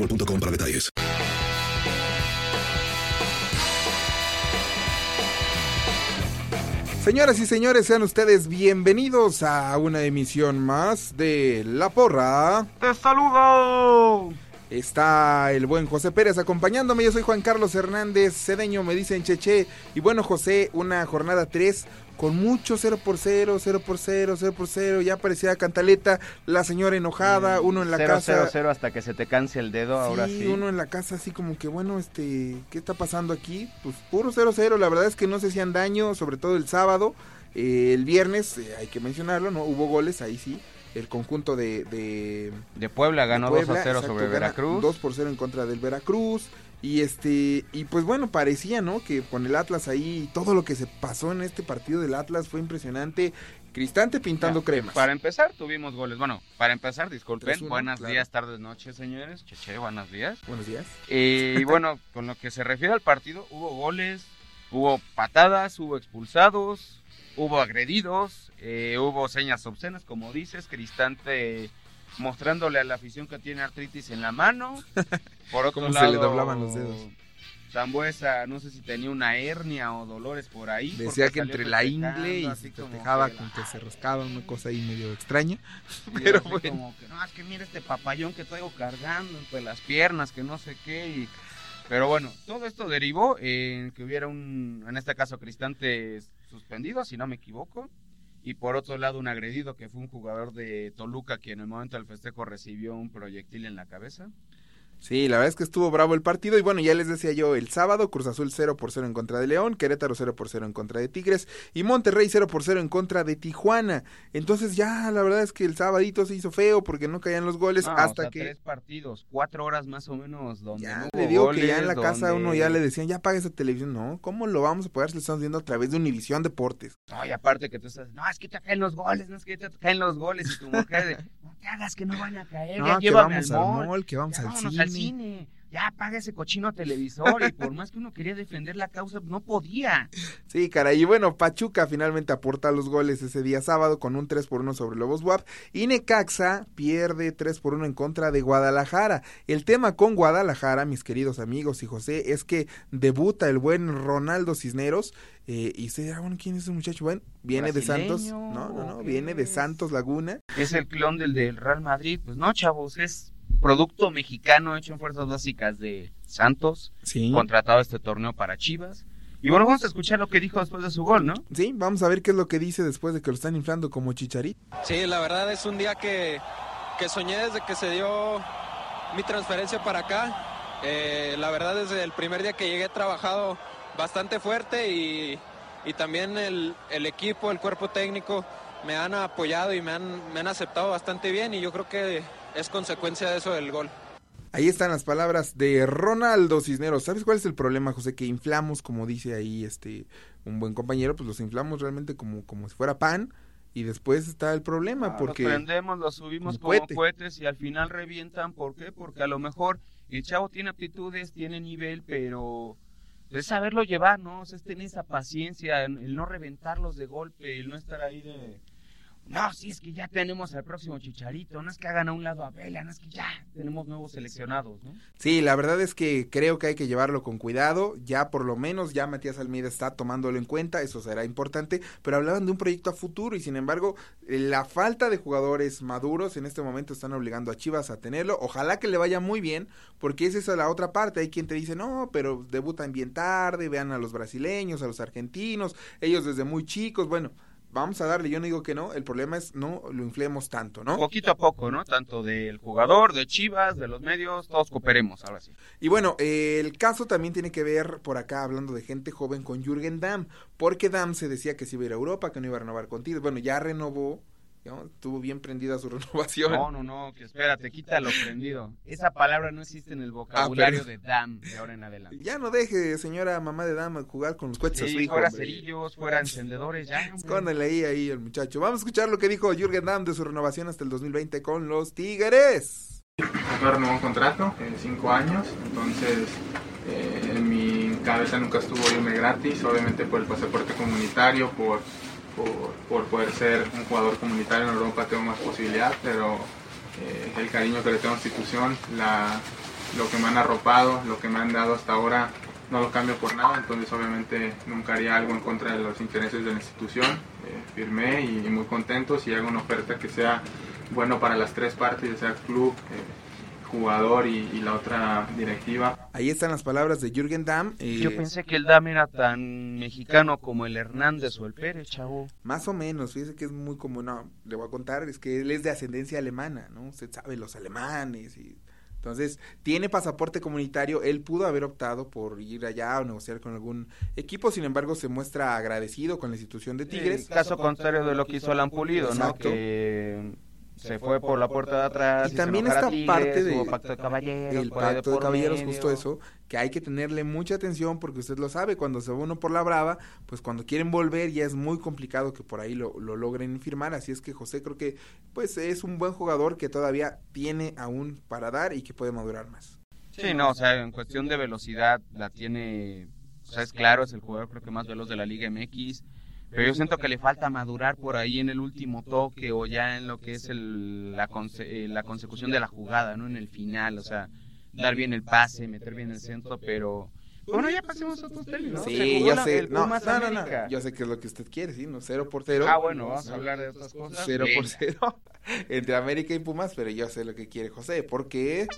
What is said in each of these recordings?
boostmobile.com para detalles. Señoras y señores, sean ustedes bienvenidos a una emisión más de La Porra. ¡Te saludo! Está el buen José Pérez acompañándome. Yo soy Juan Carlos Hernández, cedeño, me dicen Cheche. Y bueno, José, una jornada 3 con mucho 0 por 0, 0 por 0, 0 por 0. Ya parecía Cantaleta, la señora enojada, uno en la cero, casa. 0 0 hasta que se te canse el dedo, ahora sí. uno en la casa así como que, bueno, este, ¿qué está pasando aquí? Pues puro 0 0. La verdad es que no se hacían daño, sobre todo el sábado. Eh, el viernes, eh, hay que mencionarlo, ¿no? Hubo goles, ahí sí el conjunto de, de, de Puebla ganó de Puebla, 2 a 0 exacto, sobre Veracruz. 2 por 0 en contra del Veracruz. Y este y pues bueno, parecía, ¿no? Que con el Atlas ahí todo lo que se pasó en este partido del Atlas fue impresionante. Cristante pintando ya, cremas. Para empezar, tuvimos goles. Bueno, para empezar, disculpen. Buenos claro. días, tardes, noches, señores. Cheche, buenos días. Buenos días. Y bueno, con lo que se refiere al partido, hubo goles, hubo patadas, hubo expulsados, hubo agredidos, eh, hubo señas obscenas, como dices, Cristante mostrándole a la afición que tiene artritis en la mano. Por otro ¿Cómo lado, se le doblaban los dedos? Zambuesa, no sé si tenía una hernia o dolores por ahí. Decía que entre la ingle y se festejaba con que se rascaba una cosa ahí medio extraña. Pero bueno. Como que, no, es que mira este papayón que traigo cargando entre las piernas, que no sé qué. Y... Pero bueno, todo esto derivó en que hubiera un, en este caso, Cristante suspendido, si no me equivoco. Y por otro lado, un agredido que fue un jugador de Toluca que en el momento del festejo recibió un proyectil en la cabeza. Sí, la verdad es que estuvo bravo el partido y bueno, ya les decía yo, el sábado Cruz Azul 0 por 0 en contra de León, Querétaro 0 por 0 en contra de Tigres y Monterrey 0 por 0 en contra de Tijuana. Entonces ya la verdad es que el sabadito se hizo feo porque no caían los goles no, hasta o sea, que... tres partidos, cuatro horas más o menos donde ya no le digo goles, que ya en la casa donde... uno ya le decían, ya paga esa televisión. No, ¿cómo lo vamos a pagar si lo estamos viendo a través de Univisión Deportes? No, y aparte que tú estás, no, es que te caen los goles, no es que te caen los goles y tu mujer de, no te hagas que no van a caer, no, ya que vamos al mall, mall, que vamos ya al cine. Al cine ya paga ese cochino televisor y por más que uno quería defender la causa, no podía. Sí, caray, y bueno, Pachuca finalmente aporta los goles ese día sábado con un 3 por 1 sobre Lobos WAP y Necaxa pierde 3 por 1 en contra de Guadalajara. El tema con Guadalajara, mis queridos amigos y José, es que debuta el buen Ronaldo Cisneros eh, y se dirá, bueno, ¿quién es ese muchacho? Bueno, viene ¿Brasileño? de Santos, no, no, no, ¿O qué viene de? Santos Laguna. Es el clon del del Real Madrid, pues no, chavos, es producto mexicano hecho en fuerzas básicas de Santos, Sí. contratado este torneo para Chivas. Y bueno, vamos a escuchar lo que dijo después de su gol, ¿no? Sí, vamos a ver qué es lo que dice después de que lo están inflando como chicharito. Sí, la verdad es un día que, que soñé desde que se dio mi transferencia para acá. Eh, la verdad desde el primer día que llegué he trabajado bastante fuerte y, y también el, el, equipo, el cuerpo técnico me han apoyado y me han, me han aceptado bastante bien y yo creo que es consecuencia de eso del gol. Ahí están las palabras de Ronaldo Cisneros. ¿Sabes cuál es el problema, José? Que inflamos, como dice ahí este un buen compañero, pues los inflamos realmente como, como si fuera pan y después está el problema Ah, porque Los prendemos, los subimos como como cohete. cohetes y al final revientan. ¿Por qué? Porque a lo mejor el chavo tiene aptitudes, tiene nivel, pero es saberlo llevar, ¿no? O sea, es tener esa paciencia, el no reventarlos de golpe, el no estar ahí de... No, sí, es que ya tenemos al próximo chicharito, no es que hagan a un lado a Vela, no es que ya tenemos nuevos seleccionados, ¿no? Sí, la verdad es que creo que hay que llevarlo con cuidado. Ya por lo menos ya Matías Almeida está tomándolo en cuenta, eso será importante. Pero hablaban de un proyecto a futuro y sin embargo eh, la falta de jugadores maduros en este momento están obligando a Chivas a tenerlo. Ojalá que le vaya muy bien porque esa es la otra parte. Hay quien te dice, no, pero debutan bien tarde, vean a los brasileños, a los argentinos, ellos desde muy chicos. Bueno. Vamos a darle, yo no digo que no, el problema es no lo inflemos tanto, ¿no? Poquito a poco, ¿no? Tanto del jugador, de Chivas, de los medios, todos cooperemos, ahora sí. Y bueno, eh, el caso también tiene que ver, por acá hablando de gente joven, con Jürgen Damm, porque Damm se decía que se iba a ir a Europa, que no iba a renovar contigo. Bueno, ya renovó, ¿no? estuvo bien prendida su renovación. No, no, no, que espérate, quítalo prendido. Esa palabra no existe en el vocabulario Ah, pero- de Dam de ahora en adelante. Ya no deje, señora mamá de Damm, jugar con los cohetes a su Sí, hijo. fuera hombre. cerillos, fuera encendedores, ya. Escóndale ahí, ahí el muchacho. Vamos a escuchar lo que dijo Jürgen Damm de su renovación hasta el 2020 con los Tigres. Me renovó un contrato en cinco años, entonces eh, en mi cabeza nunca estuvo irme gratis, obviamente por el pasaporte comunitario, por, por, poder ser un jugador comunitario en Europa tengo más posibilidad, pero eh, el cariño que le tengo a la institución, lo que me han arropado, lo que me han dado hasta ahora, no lo cambio por nada, entonces obviamente nunca haría algo en contra de los intereses de la institución. Eh, firmé y, y muy contento si hago una oferta que sea bueno para las tres partes, ya sea club, eh, jugador y, y la otra directiva. Ahí están las palabras de Jürgen Damm. eh, Yo pensé que el Dam era tan mexicano como el Hernández o el Pérez, chavo. Más o menos, fíjese que es muy común, no, le voy a contar, es que él es de ascendencia alemana, ¿no? Usted sabe, los alemanes y... Entonces, tiene pasaporte comunitario, él pudo haber optado por ir allá o negociar con algún equipo, sin embargo, se muestra agradecido con la institución de Tigres. Caso contrario de lo que hizo Alan Pulido, ¿no? Que se fue por la puerta de atrás. Y también esta Tigres, parte de pacto de caballeros, el pacto de caballeros, medio. justo eso, que hay que tenerle mucha atención porque usted lo sabe, cuando se va uno por la brava, pues cuando quieren volver ya es muy complicado que por ahí lo, lo logren firmar, así es que José creo que pues es un buen jugador que todavía tiene aún para dar y que puede madurar más. Sí, no, o sea, en cuestión de velocidad la tiene, o sea, es claro, es el jugador creo que más veloz de la Liga MX, pero yo siento que le falta madurar por ahí en el último toque o ya en lo que es el, la, conse- eh, la consecución de la jugada, ¿no? En el final, o sea, dar bien el pase, meter bien el centro, pero... Bueno, ya pasemos a otros términos. Sí, yo sé, no, Pumas no, no, no, América. yo sé que es lo que usted quiere, sí, no, cero por cero. Ah, bueno, vamos a hablar de otras cosas. Cero por cero entre América y Pumas, pero yo sé lo que quiere José, porque...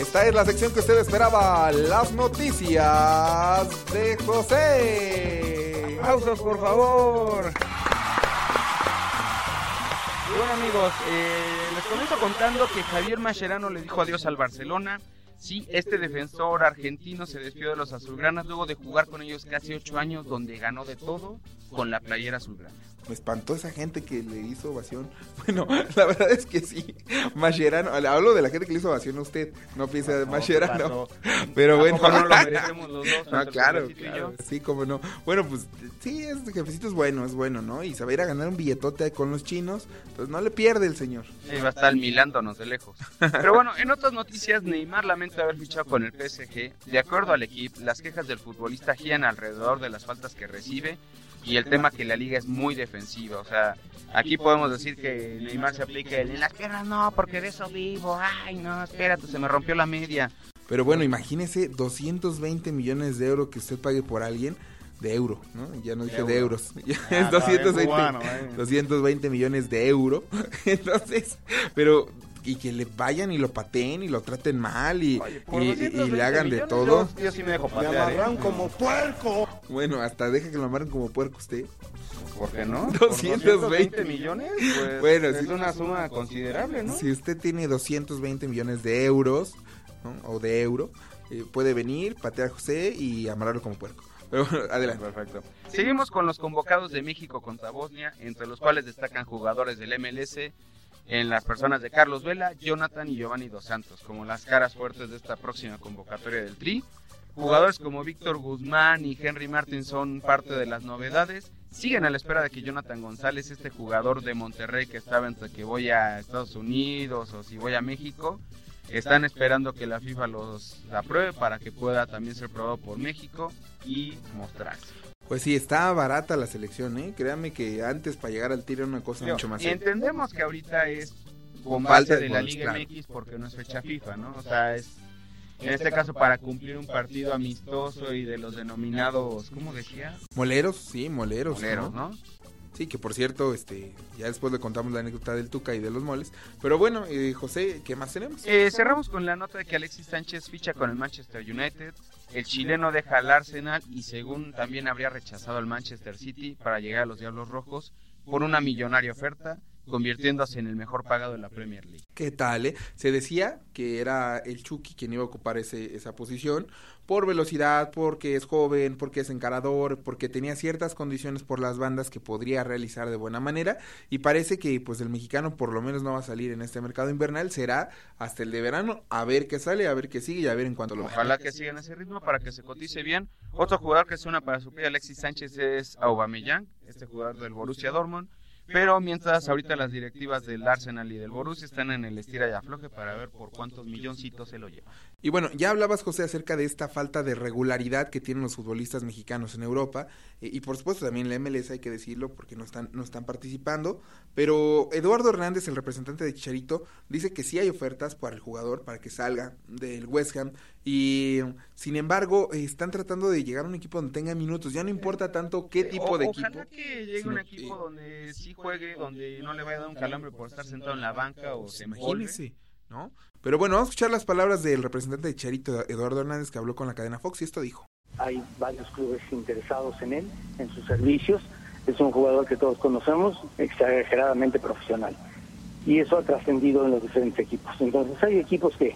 Esta es la sección que usted esperaba, las noticias de José. ¡Aplausos, por favor! Bueno amigos, eh, les comienzo contando que Javier Mascherano le dijo adiós al Barcelona. Sí, este defensor argentino se despidió de los azulgranas luego de jugar con ellos casi ocho años donde ganó de todo con la playera azulgrana. Me espantó esa gente que le hizo ovación. Bueno, la verdad es que sí. Mascherano, hablo de la gente que le hizo ovación a usted, no piensa de Mascherano. Pero ¿A bueno, no lo merecemos los dos, Ah, el claro, sí, como no. Bueno, pues sí, este jefecito es bueno, es bueno, ¿no? Y se va a ir a ganar un billetote con los chinos, entonces no le pierde el señor. Sí, va a estar milándonos de lejos. Pero bueno, en otras noticias, Neymar lamenta haber fichado con el PSG. De acuerdo al equipo, las quejas del futbolista giran alrededor de las faltas que recibe y el tema que la liga es muy defensiva. O sea, aquí podemos decir que Neymar se aplica el en las piernas no, porque de eso vivo. Ay, no, espérate, se me rompió la media. Pero bueno, imagínese 220 millones de euros que usted pague por alguien de euro, ¿no? Ya no dije de Euro. euros. Ya Ah, es está bien 220, cubano, eh. 220 millones de euro. Entonces, pero y que le vayan y lo pateen y lo traten mal y, y- y- y 220 le hagan de todo. Yo, yo sí me dejo Me patear, amarran ¿eh? como puerco. Bueno, hasta deja que lo amarren como puerco usted. ¿Por qué no? Por 220 millones, pues Bueno, es una suma considerable, ¿no? Si usted tiene 220 millones de euros ¿no? o de euro, eh, puede venir, patear a José y amarrarlo como puerco. Pero bueno, adelante. Perfecto. Seguimos con los convocados de México contra Bosnia, entre los cuales destacan jugadores del MLS en las personas de Carlos Vela, Jonathan y Giovanni Dos Santos, como las caras fuertes de esta próxima convocatoria del Tri. Jugadores como Víctor Guzmán y Henry Martin son parte de las novedades. Siguen a la espera de que Jonathan González, este jugador de Monterrey que estaba entre que voy a Estados Unidos o si voy a México, están esperando que la FIFA los apruebe para que pueda también ser probado por México y mostrarse. Pues sí, está barata la selección, ¿eh? Créanme que antes para llegar al tiro era una cosa mucho más y entendemos que ahorita es con Falta de la Liga claro. MX porque no es fecha FIFA, ¿no? O sea, es en este caso para cumplir un partido amistoso y de los denominados, ¿cómo decía? Moleros, sí, moleros. Moleros, ¿no? Sí, que por cierto, este, ya después le contamos la anécdota del Tuca y de los moles. Pero bueno, eh, José, ¿qué más tenemos? Eh, cerramos con la nota de que Alexis Sánchez ficha con el Manchester United. El chileno deja al Arsenal y según también habría rechazado al Manchester City para llegar a los Diablos Rojos por una millonaria oferta, convirtiéndose en el mejor pagado de la Premier League. ¿Qué tal, eh? Se decía que era el Chucky quien iba a ocupar ese, esa posición por velocidad, porque es joven, porque es encarador, porque tenía ciertas condiciones por las bandas que podría realizar de buena manera y parece que pues el mexicano por lo menos no va a salir en este mercado invernal, será hasta el de verano a ver qué sale, a ver qué sigue y a ver en cuánto lo. Ojalá que sigan ese ritmo para que se cotice bien. Otro jugador que suena para suplir a Alexis Sánchez es Aubameyang, este jugador del Borussia Dortmund. Pero mientras ahorita las directivas del Arsenal y del Borussia están en el estira y afloje para ver por cuántos milloncitos se lo lleva. Y bueno, ya hablabas, José, acerca de esta falta de regularidad que tienen los futbolistas mexicanos en Europa. eh, y por supuesto también la MLS, hay que decirlo, porque no están, no están participando. Pero Eduardo Hernández, el representante de Chicharito, dice que sí hay ofertas para el jugador, para que salga del West Ham. Y sin embargo, están tratando de llegar a un equipo donde tenga minutos. Ya no importa tanto qué tipo O- de ojalá equipo. que llegue sino un equipo donde sí juegue, donde no le vaya a dar un calambre por estar sentado en la banca o se. Imagínese, ¿no? Pero bueno, vamos a escuchar las palabras del representante de Chicharito, Eduardo Hernández, que habló con la cadena Fox y esto dijo. Hay varios clubes interesados en él, en sus servicios. Es un jugador que todos conocemos, exageradamente profesional. Y eso ha trascendido en los diferentes equipos. Entonces hay equipos que,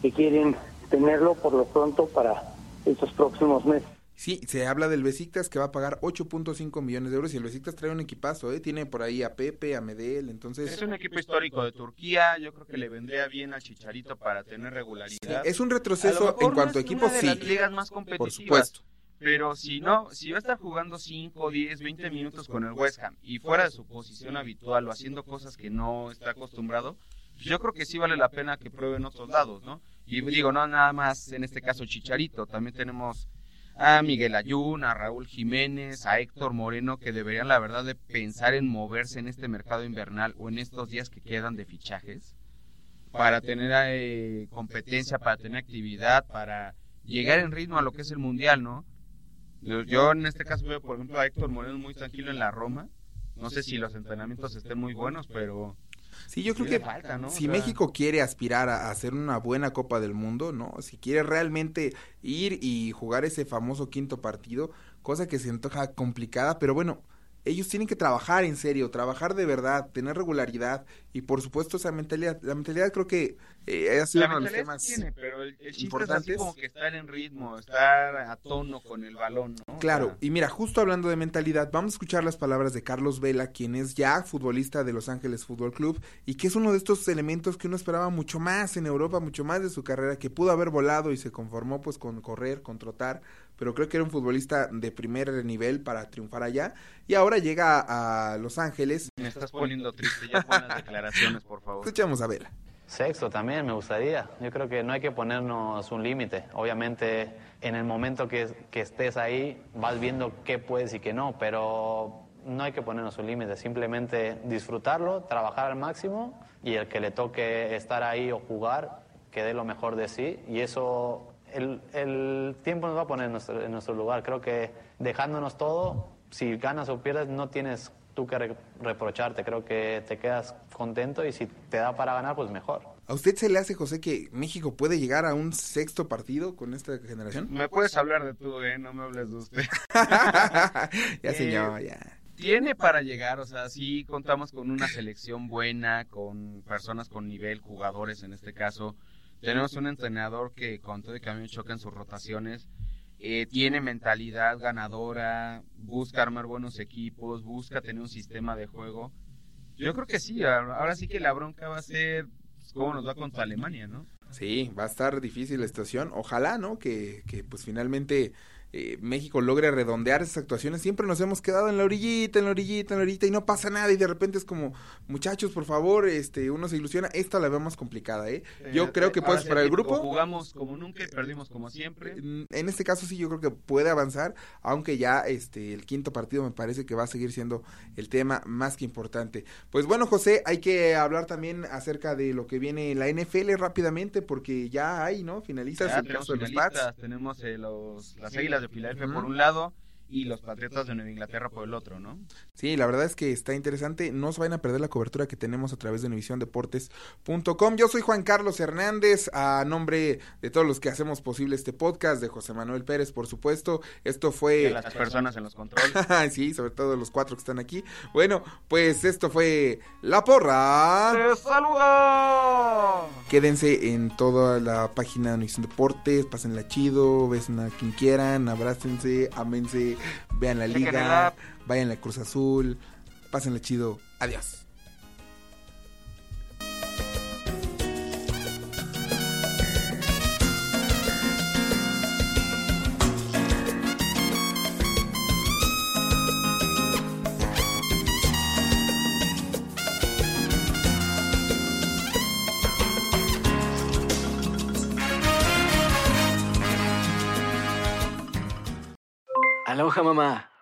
que quieren tenerlo por lo pronto para estos próximos meses. Sí, se habla del Besiktas que va a pagar 8.5 millones de euros y el Besiktas trae un equipazo, ¿eh? Tiene por ahí a Pepe, a Medel, entonces... Es un equipo histórico de Turquía, yo creo que le vendría bien al Chicharito para tener regularidad. es un retroceso en no cuanto a de sí. las ligas más Por competitivas. supuesto. Pero si no, si va a estar jugando 5, 10, 20 minutos con el West Ham y fuera de su posición habitual o haciendo cosas que no está acostumbrado, pues yo creo que sí vale la pena que prueben otros lados, ¿no? Y digo, no nada más en este caso Chicharito, también tenemos a Miguel Ayun, a Raúl Jiménez, a Héctor Moreno, que deberían la verdad de pensar en moverse en este mercado invernal o en estos días que quedan de fichajes para tener eh, competencia, para tener actividad, para llegar en ritmo a lo que es el mundial, ¿no? Yo en este caso veo, por ejemplo, a Héctor Moreno muy tranquilo en la Roma. No sé si los entrenamientos estén muy buenos, pero Sí, yo creo que falta, ¿no? si O sea, México quiere aspirar a hacer una buena Copa del Mundo, ¿no? Si quiere realmente ir y jugar ese famoso quinto partido, cosa que se antoja complicada, pero bueno, ellos tienen que trabajar en serio, trabajar de verdad, tener regularidad y por supuesto esa mentalidad. La mentalidad creo que eh, ha sido la uno de los temas tiene, pero el, el chiste es así importantes. como que estar en ritmo, estar a tono con el balón, ¿no? O Claro, sea, y mira, justo hablando de mentalidad, vamos a escuchar las palabras de Carlos Vela, quien es ya futbolista de Los Ángeles Fútbol Club y que es uno de estos elementos que uno esperaba mucho más en Europa, mucho más de su carrera, que pudo haber volado y se conformó pues con correr, con trotar, pero creo que era un futbolista de primer nivel para triunfar allá y ahora llega a, a Los Ángeles. me estás poniendo triste, ya declaraciones, por favor. Escuchamos a Vela. Sexto también me gustaría. Yo creo que no hay que ponernos un límite. Obviamente en el momento que, que estés ahí vas viendo qué puedes y qué no, pero no hay que ponernos un límite. Simplemente disfrutarlo, trabajar al máximo y el que le toque estar ahí o jugar, que dé lo mejor de sí. Y eso, el, el tiempo nos va a poner en nuestro, en nuestro lugar. Creo que dejándonos todo, si ganas o pierdes, no tienes tú que re- reprocharte, creo que te quedas contento y si te da para ganar, pues mejor. ¿A usted se le hace, José, que México puede llegar a un sexto partido con esta generación? Me puedes hablar de tú, ¿eh? No me hables de usted. ya, Eh, señor, ya. Tiene para llegar, o sea, sí contamos con una selección buena, con personas con nivel, jugadores en este caso. Tenemos un entrenador que con todo el cambio choca en sus rotaciones, eh, tiene mentalidad ganadora, busca armar buenos equipos, busca tener un sistema de juego. Yo creo que sí, ahora sí que la bronca va a ser pues, cómo nos va contra Alemania, ¿no? Sí, va a estar difícil la situación. Ojalá, ¿no? Que, que pues finalmente eh, México logre redondear esas actuaciones. Siempre nos hemos quedado en la orillita, en la orillita, en la orillita y no pasa nada y de repente es como, muchachos, por favor, este, uno se ilusiona. Esta la veo más complicada, ¿eh? Yo Eh, creo que pues sí, para el grupo... Jugamos como nunca y perdimos como siempre. Mm, En este caso sí yo creo que puede avanzar, aunque ya este el quinto partido me parece que va a seguir siendo el tema más que importante. Pues bueno, José, hay que hablar también acerca de lo que viene en la NFL rápidamente porque ya hay, ¿no? Finalistas Ya el tenemos caso de los finalistas, Pats. tenemos eh, los, las Águilas de Filadelfia por un lado y los Patriotas de Nueva Inglaterra por el otro, ¿no? Sí, la verdad es que está interesante. No se vayan a perder la cobertura que tenemos a través de univisiondeportes.com. Yo soy Juan Carlos Hernández, a nombre de todos los que hacemos posible este podcast, de José Manuel Pérez, por supuesto. Esto fue... De las personas en los controles. sí, sobre todo los cuatro que están aquí. Bueno, pues esto fue La Porra. ¡Te saluda! Quédense en toda la página de Univisión Deportes, pásenla chido, besen a quien quieran, abrácense, amense, vean la liga, vayan a la Cruz Azul, pásenla chido. Adiós.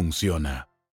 funciona.